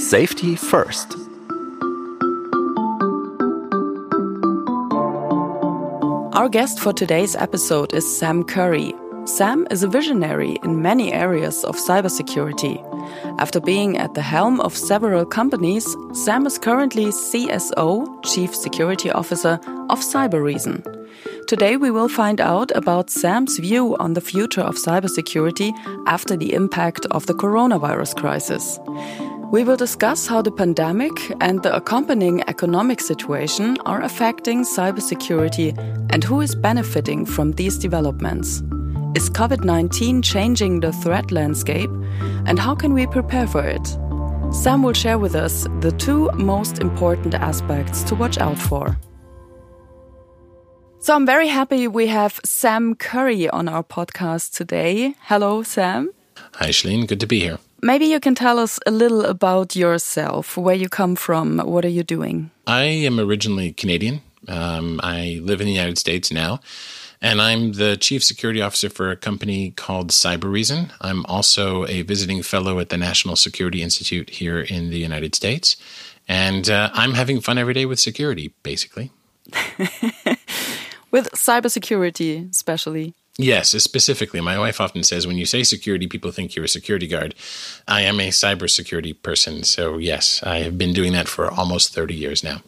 Safety first. Our guest for today's episode is Sam Curry. Sam is a visionary in many areas of cybersecurity. After being at the helm of several companies, Sam is currently CSO, Chief Security Officer of Cybereason. Today we will find out about Sam's view on the future of cybersecurity after the impact of the coronavirus crisis. We will discuss how the pandemic and the accompanying economic situation are affecting cybersecurity and who is benefiting from these developments. Is COVID 19 changing the threat landscape? And how can we prepare for it? Sam will share with us the two most important aspects to watch out for. So I'm very happy we have Sam Curry on our podcast today. Hello, Sam. Hi, Shalene. Good to be here. Maybe you can tell us a little about yourself, where you come from, what are you doing? I am originally Canadian. Um, I live in the United States now, and I'm the chief security officer for a company called Cybereason. I'm also a visiting fellow at the National Security Institute here in the United States, and uh, I'm having fun every day with security, basically. with cybersecurity, especially. Yes, specifically. My wife often says when you say security, people think you're a security guard. I am a cybersecurity person. So, yes, I have been doing that for almost 30 years now.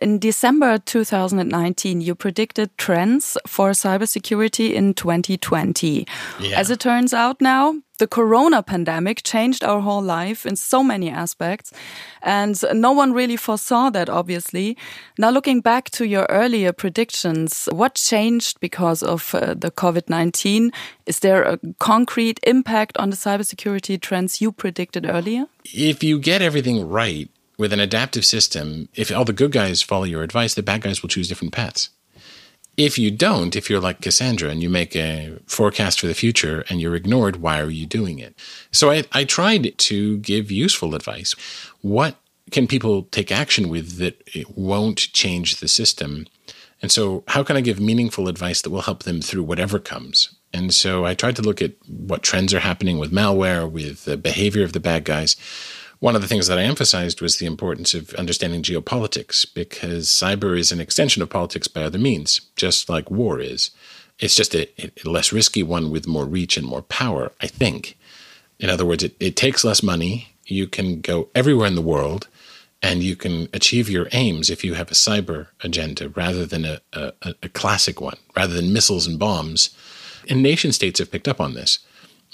In December 2019, you predicted trends for cybersecurity in 2020. Yeah. As it turns out now, the corona pandemic changed our whole life in so many aspects. And no one really foresaw that, obviously. Now, looking back to your earlier predictions, what changed because of uh, the COVID 19? Is there a concrete impact on the cybersecurity trends you predicted earlier? If you get everything right, with an adaptive system, if all the good guys follow your advice, the bad guys will choose different paths. If you don't, if you're like Cassandra and you make a forecast for the future and you're ignored, why are you doing it? So I, I tried to give useful advice. What can people take action with that it won't change the system? And so, how can I give meaningful advice that will help them through whatever comes? And so, I tried to look at what trends are happening with malware, with the behavior of the bad guys one of the things that I emphasized was the importance of understanding geopolitics because cyber is an extension of politics by other means, just like war is. It's just a, a less risky one with more reach and more power, I think. In other words, it, it takes less money. You can go everywhere in the world and you can achieve your aims if you have a cyber agenda rather than a, a, a classic one, rather than missiles and bombs. And nation states have picked up on this.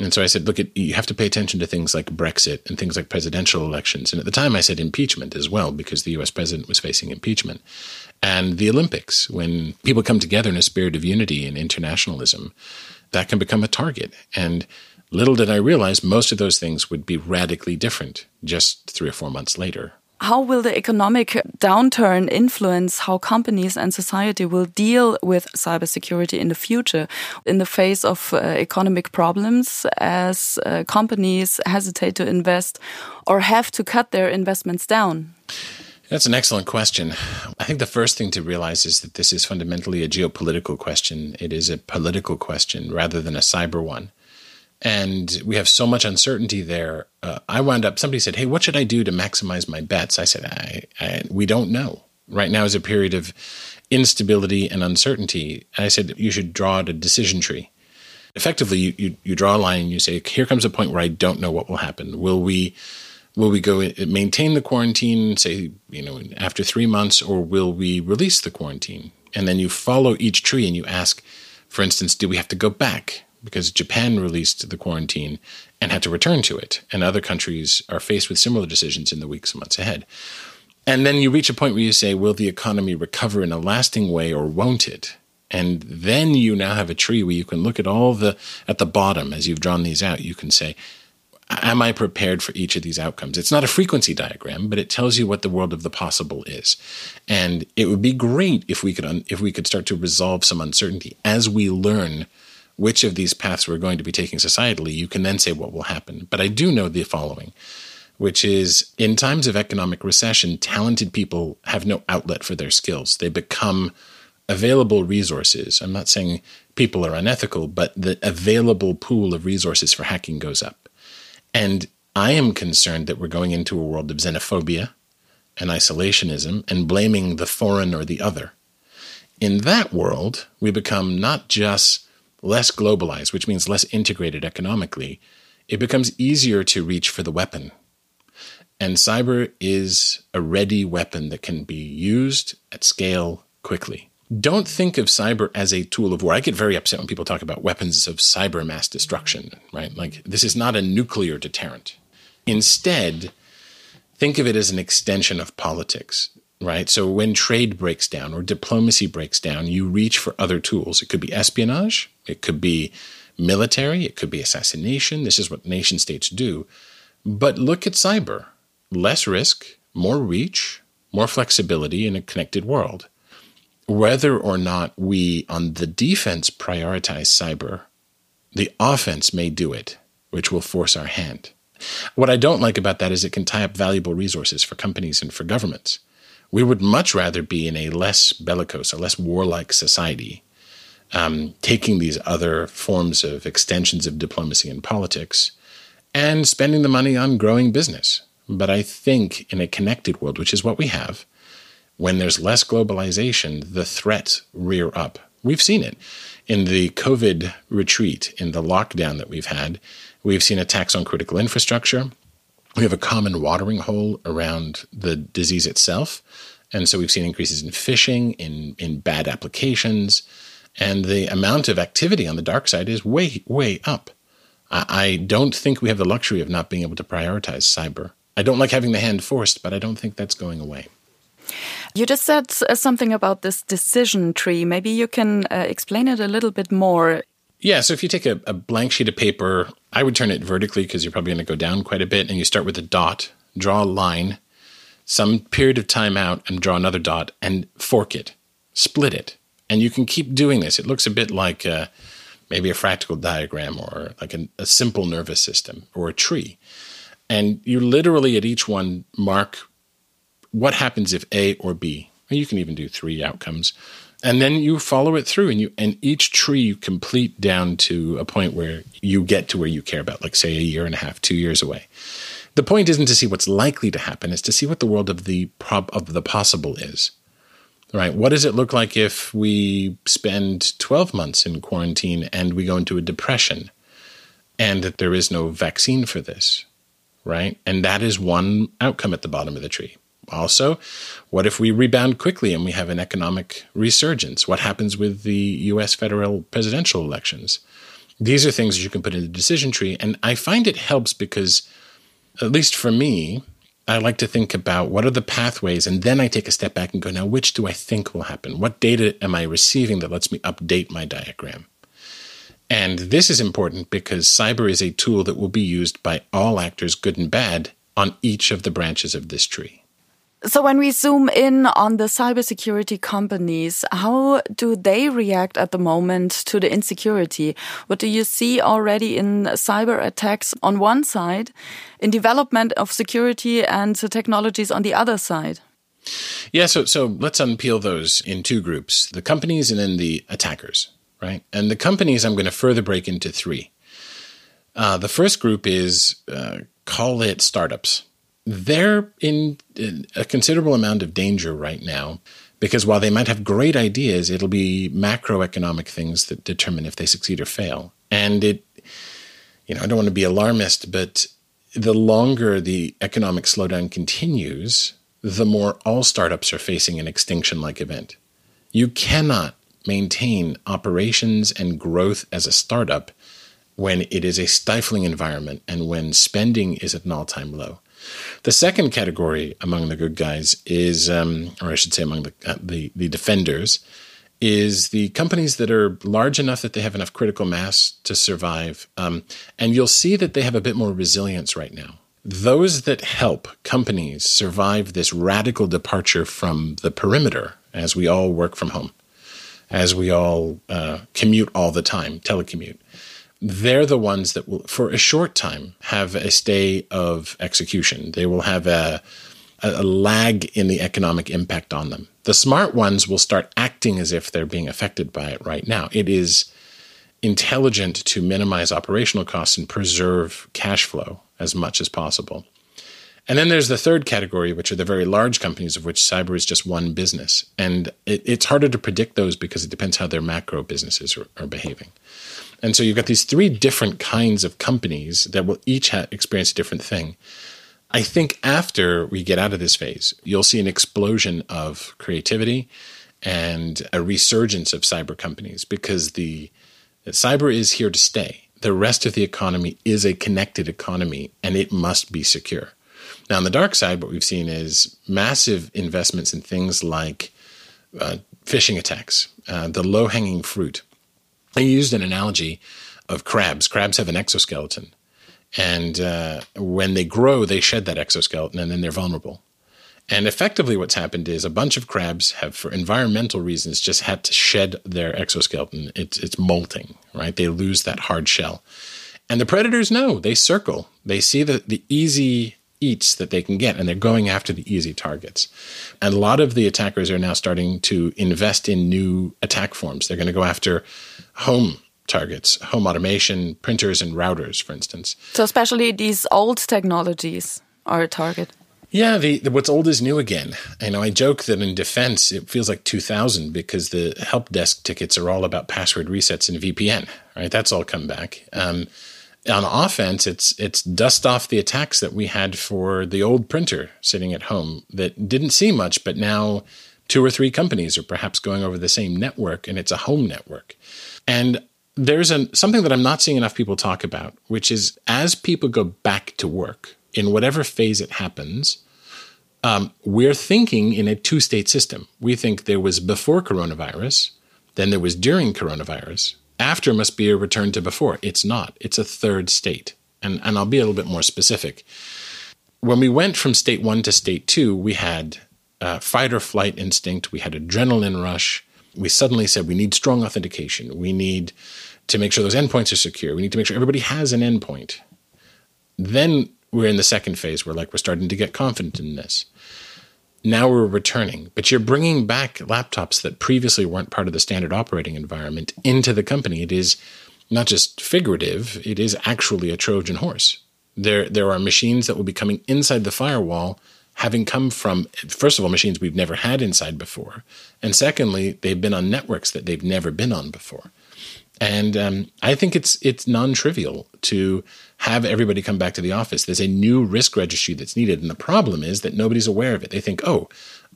And so I said, look, you have to pay attention to things like Brexit and things like presidential elections. And at the time, I said impeachment as well, because the US president was facing impeachment. And the Olympics, when people come together in a spirit of unity and internationalism, that can become a target. And little did I realize most of those things would be radically different just three or four months later. How will the economic downturn influence how companies and society will deal with cybersecurity in the future in the face of uh, economic problems as uh, companies hesitate to invest or have to cut their investments down? That's an excellent question. I think the first thing to realize is that this is fundamentally a geopolitical question. It is a political question rather than a cyber one and we have so much uncertainty there. Uh, I wound up. Somebody said, "Hey, what should I do to maximize my bets?" I said, I, I, "We don't know. Right now is a period of instability and uncertainty." And I said, "You should draw a decision tree." Effectively, you, you, you draw a line and you say, "Here comes a point where I don't know what will happen. Will we?" Will we go maintain the quarantine, say, you know, after three months, or will we release the quarantine? And then you follow each tree and you ask, for instance, do we have to go back? Because Japan released the quarantine and had to return to it. And other countries are faced with similar decisions in the weeks and months ahead. And then you reach a point where you say, will the economy recover in a lasting way or won't it? And then you now have a tree where you can look at all the, at the bottom as you've drawn these out, you can say, am I prepared for each of these outcomes? It's not a frequency diagram, but it tells you what the world of the possible is. And it would be great if we could, un- if we could start to resolve some uncertainty as we learn which of these paths we're going to be taking societally, you can then say what will happen. But I do know the following, which is in times of economic recession, talented people have no outlet for their skills. They become available resources. I'm not saying people are unethical, but the available pool of resources for hacking goes up. And I am concerned that we're going into a world of xenophobia and isolationism and blaming the foreign or the other. In that world, we become not just less globalized, which means less integrated economically, it becomes easier to reach for the weapon. And cyber is a ready weapon that can be used at scale quickly. Don't think of cyber as a tool of war. I get very upset when people talk about weapons of cyber mass destruction, right? Like, this is not a nuclear deterrent. Instead, think of it as an extension of politics, right? So when trade breaks down or diplomacy breaks down, you reach for other tools. It could be espionage, it could be military, it could be assassination. This is what nation states do. But look at cyber less risk, more reach, more flexibility in a connected world. Whether or not we on the defense prioritize cyber, the offense may do it, which will force our hand. What I don't like about that is it can tie up valuable resources for companies and for governments. We would much rather be in a less bellicose, a less warlike society, um, taking these other forms of extensions of diplomacy and politics and spending the money on growing business. But I think in a connected world, which is what we have, when there's less globalization, the threats rear up. We've seen it in the COVID retreat, in the lockdown that we've had. We've seen attacks on critical infrastructure. We have a common watering hole around the disease itself. And so we've seen increases in phishing, in, in bad applications, and the amount of activity on the dark side is way, way up. I, I don't think we have the luxury of not being able to prioritize cyber. I don't like having the hand forced, but I don't think that's going away. You just said uh, something about this decision tree. Maybe you can uh, explain it a little bit more. Yeah, so if you take a, a blank sheet of paper, I would turn it vertically because you're probably going to go down quite a bit, and you start with a dot, draw a line, some period of time out, and draw another dot, and fork it, split it. And you can keep doing this. It looks a bit like uh, maybe a fractal diagram or like a, a simple nervous system or a tree. And you literally at each one mark what happens if A or B. You can even do three outcomes. And then you follow it through and you and each tree you complete down to a point where you get to where you care about, like say a year and a half, two years away. The point isn't to see what's likely to happen, it's to see what the world of the prob of the possible is. Right? What does it look like if we spend 12 months in quarantine and we go into a depression and that there is no vaccine for this? right? And that is one outcome at the bottom of the tree. Also, what if we rebound quickly and we have an economic resurgence? What happens with the US federal presidential elections? These are things that you can put in the decision tree. And I find it helps because, at least for me, I like to think about what are the pathways, and then I take a step back and go, now, which do I think will happen? What data am I receiving that lets me update my diagram? And this is important because cyber is a tool that will be used by all actors, good and bad, on each of the branches of this tree. So, when we zoom in on the cybersecurity companies, how do they react at the moment to the insecurity? What do you see already in cyber attacks on one side, in development of security and technologies on the other side? Yeah, so so let's unpeel those in two groups: the companies and then the attackers right? And the companies I'm going to further break into three. Uh, the first group is uh, call it startups. They're in, a considerable amount of danger right now because while they might have great ideas, it'll be macroeconomic things that determine if they succeed or fail. And it, you know, I don't want to be alarmist, but the longer the economic slowdown continues, the more all startups are facing an extinction like event. You cannot maintain operations and growth as a startup when it is a stifling environment and when spending is at an all time low. The second category among the good guys is, um, or I should say, among the, uh, the, the defenders, is the companies that are large enough that they have enough critical mass to survive. Um, and you'll see that they have a bit more resilience right now. Those that help companies survive this radical departure from the perimeter as we all work from home as we all uh, commute all the time, telecommute, they're the ones that will, for a short time, have a stay of execution. They will have a, a lag in the economic impact on them. The smart ones will start acting as if they're being affected by it right now. It is intelligent to minimize operational costs and preserve cash flow as much as possible. And then there's the third category, which are the very large companies, of which cyber is just one business. And it, it's harder to predict those because it depends how their macro businesses are, are behaving. And so you've got these three different kinds of companies that will each ha- experience a different thing. I think after we get out of this phase, you'll see an explosion of creativity and a resurgence of cyber companies because the cyber is here to stay. The rest of the economy is a connected economy and it must be secure. Now, on the dark side, what we've seen is massive investments in things like uh, phishing attacks, uh, the low hanging fruit. I used an analogy of crabs. Crabs have an exoskeleton. And uh, when they grow, they shed that exoskeleton and then they're vulnerable. And effectively, what's happened is a bunch of crabs have, for environmental reasons, just had to shed their exoskeleton. It's, it's molting, right? They lose that hard shell. And the predators know, they circle. They see the, the easy eats that they can get, and they're going after the easy targets. And a lot of the attackers are now starting to invest in new attack forms. They're going to go after home targets, home automation, printers, and routers, for instance. So, especially these old technologies are a target. Yeah, the, the, what's old is new again. You know, I joke that in defense it feels like 2000 because the help desk tickets are all about password resets and VPN. Right, that's all come back. Um, on offense, it's it's dust off the attacks that we had for the old printer sitting at home that didn't see much, but now two or three companies are perhaps going over the same network, and it's a home network. And there's an, something that I'm not seeing enough people talk about, which is as people go back to work in whatever phase it happens, um, we're thinking in a two state system. We think there was before coronavirus, then there was during coronavirus, after must be a return to before. It's not. It's a third state. And, and I'll be a little bit more specific. When we went from state one to state two, we had uh, fight or flight instinct, we had adrenaline rush. We suddenly said we need strong authentication. We need to make sure those endpoints are secure. We need to make sure everybody has an endpoint. Then we're in the second phase where like we're starting to get confident in this now we're returning, but you're bringing back laptops that previously weren't part of the standard operating environment into the company. It is not just figurative, it is actually a Trojan horse. There, there are machines that will be coming inside the firewall, having come from, first of all, machines we've never had inside before. And secondly, they've been on networks that they've never been on before. And um, I think it's it's non-trivial to have everybody come back to the office. There's a new risk registry that's needed, and the problem is that nobody's aware of it. They think, "Oh,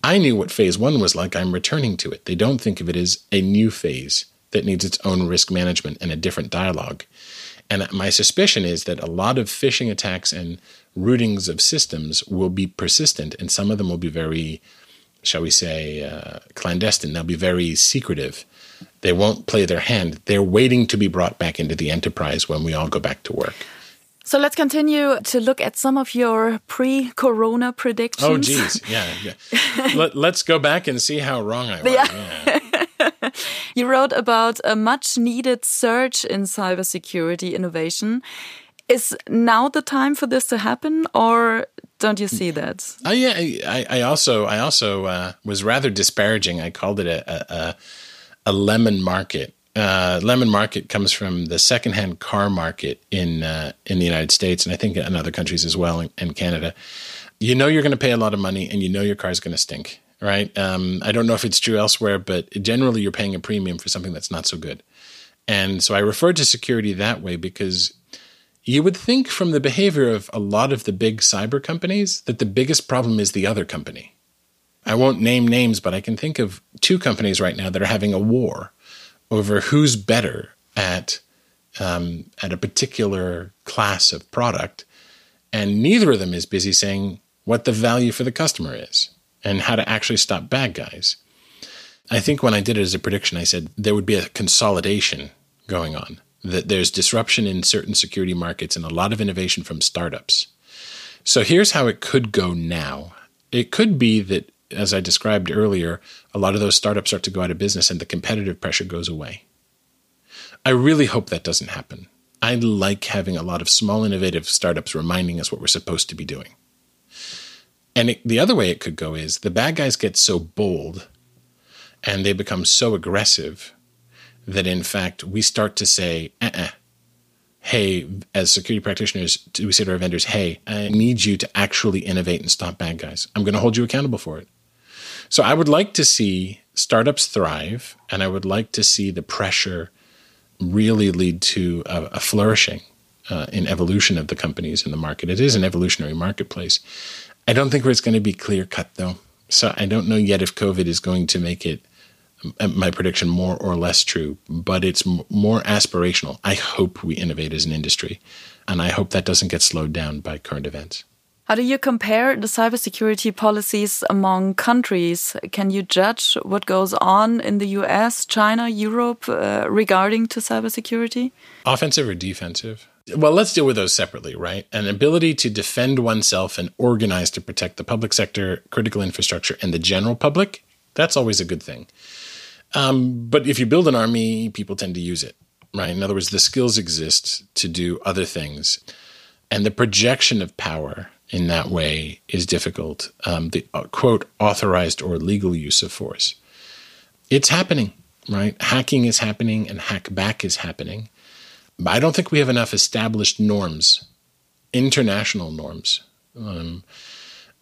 I knew what phase one was like. I'm returning to it." They don't think of it as a new phase that needs its own risk management and a different dialogue. And my suspicion is that a lot of phishing attacks and rootings of systems will be persistent, and some of them will be very, shall we say, uh, clandestine. They'll be very secretive they won't play their hand. They're waiting to be brought back into the enterprise when we all go back to work. So let's continue to look at some of your pre-corona predictions. Oh, geez, yeah. yeah. Let, us go back and see how wrong I was. Yeah. yeah. You wrote about a much-needed surge in cybersecurity innovation. Is now the time for this to happen, or don't you see that? Oh, yeah. I, I also, I also uh, was rather disparaging. I called it a, a, a a lemon market. Uh, lemon market comes from the secondhand car market in uh, in the United States, and I think in other countries as well, and Canada. You know you're going to pay a lot of money, and you know your car is going to stink, right? Um, I don't know if it's true elsewhere, but generally you're paying a premium for something that's not so good. And so I refer to security that way because you would think from the behavior of a lot of the big cyber companies that the biggest problem is the other company. I won't name names, but I can think of two companies right now that are having a war over who's better at um, at a particular class of product, and neither of them is busy saying what the value for the customer is and how to actually stop bad guys. I think when I did it as a prediction, I said there would be a consolidation going on, that there's disruption in certain security markets and a lot of innovation from startups. So here's how it could go now. It could be that as I described earlier, a lot of those startups start to go out of business and the competitive pressure goes away. I really hope that doesn't happen. I like having a lot of small, innovative startups reminding us what we're supposed to be doing. And it, the other way it could go is the bad guys get so bold and they become so aggressive that, in fact, we start to say, uh uh-uh, hey, as security practitioners, we say to our vendors, hey, I need you to actually innovate and stop bad guys. I'm going to hold you accountable for it. So I would like to see startups thrive, and I would like to see the pressure really lead to a, a flourishing uh, in evolution of the companies in the market. It is an evolutionary marketplace. I don't think it's going to be clear cut though. So I don't know yet if COVID is going to make it my prediction more or less true, but it's more aspirational. I hope we innovate as an industry, and I hope that doesn't get slowed down by current events. How do you compare the cybersecurity policies among countries? Can you judge what goes on in the US, China, Europe uh, regarding to cybersecurity? Offensive or defensive? Well, let's deal with those separately, right? An ability to defend oneself and organize to protect the public sector, critical infrastructure, and the general public, that's always a good thing. Um, but if you build an army, people tend to use it, right? In other words, the skills exist to do other things. And the projection of power in that way is difficult. Um, the uh, quote, authorized or legal use of force. It's happening, right? Hacking is happening and hack back is happening. I don't think we have enough established norms, international norms. Um,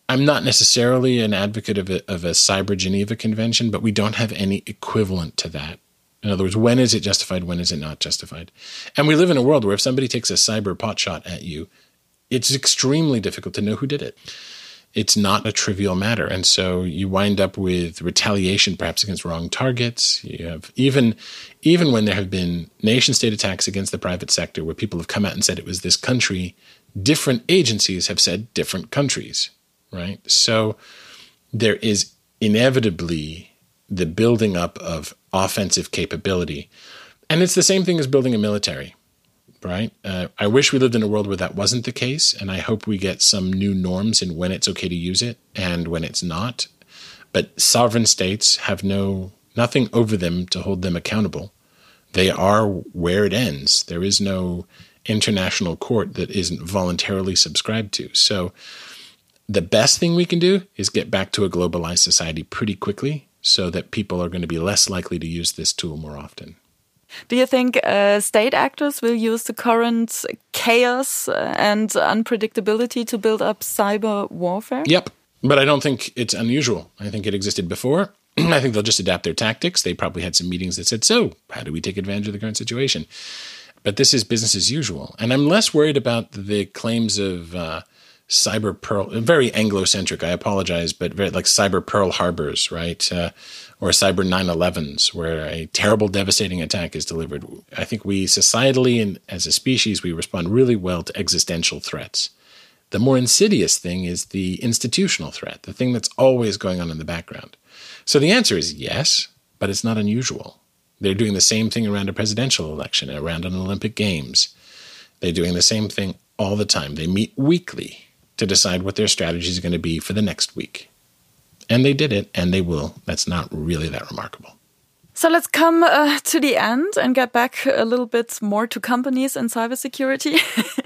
I'm not necessarily an advocate of a, of a Cyber Geneva Convention, but we don't have any equivalent to that. In other words, when is it justified? When is it not justified? And we live in a world where if somebody takes a cyber pot shot at you, it's extremely difficult to know who did it. It's not a trivial matter. And so you wind up with retaliation, perhaps against wrong targets. You have even, even when there have been nation state attacks against the private sector where people have come out and said it was this country, different agencies have said different countries right? So there is inevitably the building up of offensive capability. And it's the same thing as building a military, right? Uh, I wish we lived in a world where that wasn't the case. And I hope we get some new norms in when it's okay to use it and when it's not. But sovereign states have no nothing over them to hold them accountable. They are where it ends. There is no international court that isn't voluntarily subscribed to. So the best thing we can do is get back to a globalized society pretty quickly so that people are going to be less likely to use this tool more often. Do you think uh, state actors will use the current chaos uh, and unpredictability to build up cyber warfare? Yep. But I don't think it's unusual. I think it existed before. I think they'll just adapt their tactics. They probably had some meetings that said, so, how do we take advantage of the current situation? But this is business as usual. And I'm less worried about the claims of uh, cyber pearl, very Anglo-centric. I apologize, but very like cyber Pearl Harbors, right? Uh, or cyber 9/11s, where a terrible, devastating attack is delivered. I think we societally and as a species we respond really well to existential threats. The more insidious thing is the institutional threat, the thing that's always going on in the background. So the answer is yes, but it's not unusual. They're doing the same thing around a presidential election, around an Olympic Games. They're doing the same thing all the time. They meet weekly to decide what their strategy is going to be for the next week. And they did it, and they will. That's not really that remarkable. So let's come uh, to the end and get back a little bit more to companies and cybersecurity.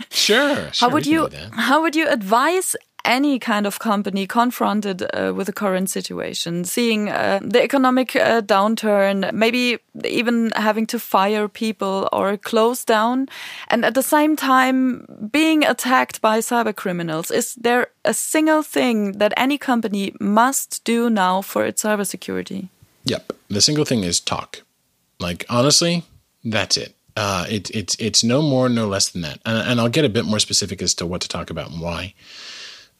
sure, sure. How would you How would you advise any kind of company confronted uh, with the current situation, seeing uh, the economic uh, downturn, maybe even having to fire people or close down, and at the same time being attacked by cyber criminals, is there a single thing that any company must do now for its cybersecurity? Yep. The single thing is talk. Like, honestly, that's it. Uh, it, it's it's no more, no less than that. And, and I'll get a bit more specific as to what to talk about and why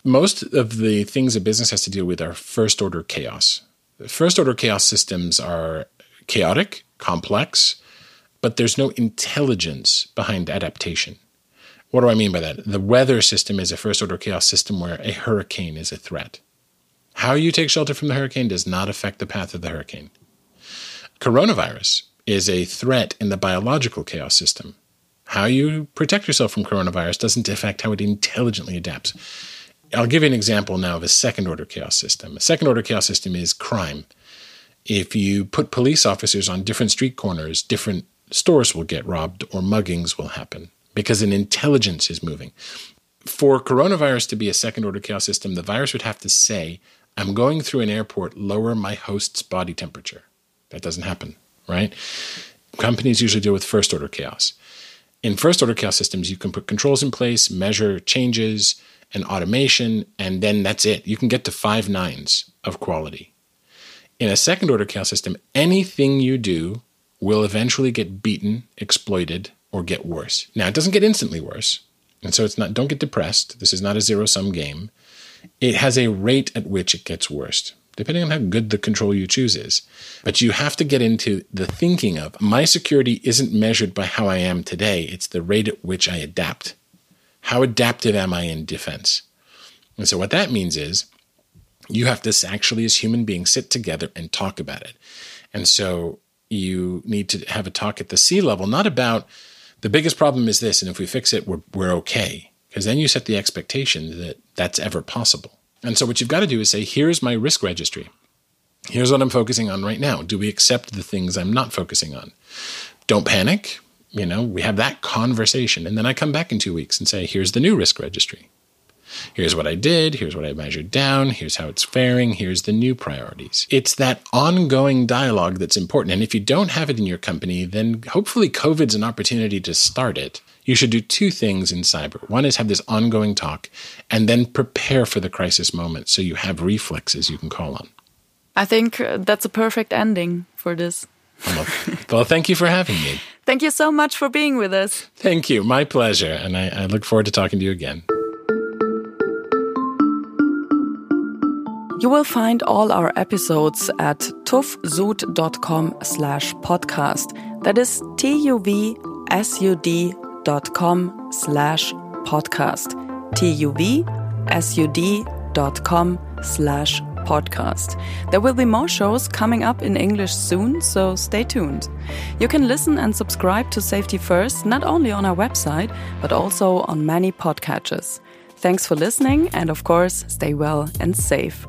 most of the things a business has to deal with are first order chaos. First order chaos systems are chaotic, complex, but there's no intelligence behind adaptation. What do I mean by that? The weather system is a first order chaos system where a hurricane is a threat. How you take shelter from the hurricane does not affect the path of the hurricane. Coronavirus is a threat in the biological chaos system. How you protect yourself from coronavirus doesn't affect how it intelligently adapts. I'll give you an example now of a second order chaos system. A second order chaos system is crime. If you put police officers on different street corners, different stores will get robbed or muggings will happen because an intelligence is moving. For coronavirus to be a second order chaos system, the virus would have to say, I'm going through an airport, lower my host's body temperature. That doesn't happen, right? Companies usually deal with first order chaos. In first order chaos systems, you can put controls in place, measure changes and automation, and then that's it. You can get to five nines of quality. In a second order chaos system, anything you do will eventually get beaten, exploited, or get worse. Now, it doesn't get instantly worse. And so it's not don't get depressed. This is not a zero sum game. It has a rate at which it gets worse depending on how good the control you choose is. But you have to get into the thinking of my security isn't measured by how I am today, it's the rate at which I adapt. How adaptive am I in defense? And so, what that means is you have to actually, as human beings, sit together and talk about it. And so, you need to have a talk at the C-level, not about the biggest problem is this, and if we fix it, we're, we're okay. Because then you set the expectation that that's ever possible. And so what you've got to do is say, here's my risk registry. Here's what I'm focusing on right now. Do we accept the things I'm not focusing on? Don't panic. You know, we have that conversation. And then I come back in two weeks and say, here's the new risk registry. Here's what I did. Here's what I measured down. Here's how it's faring. Here's the new priorities. It's that ongoing dialogue that's important. And if you don't have it in your company, then hopefully COVID's an opportunity to start it you should do two things in cyber. One is have this ongoing talk and then prepare for the crisis moment so you have reflexes you can call on. I think uh, that's a perfect ending for this. Well, thank you for having me. Thank you so much for being with us. Thank you. My pleasure. And I, I look forward to talking to you again. You will find all our episodes at tuvsud.com slash podcast. That is T-U-V-S-U-D tuvsud.com slash podcast. T-U-V-S-U-D.com slash podcast. There will be more shows coming up in English soon, so stay tuned. You can listen and subscribe to Safety First not only on our website, but also on many podcatchers. Thanks for listening, and of course, stay well and safe.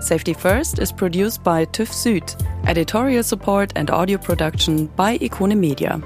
Safety First is produced by TÜV Süd, editorial support and audio production by Ikone Media.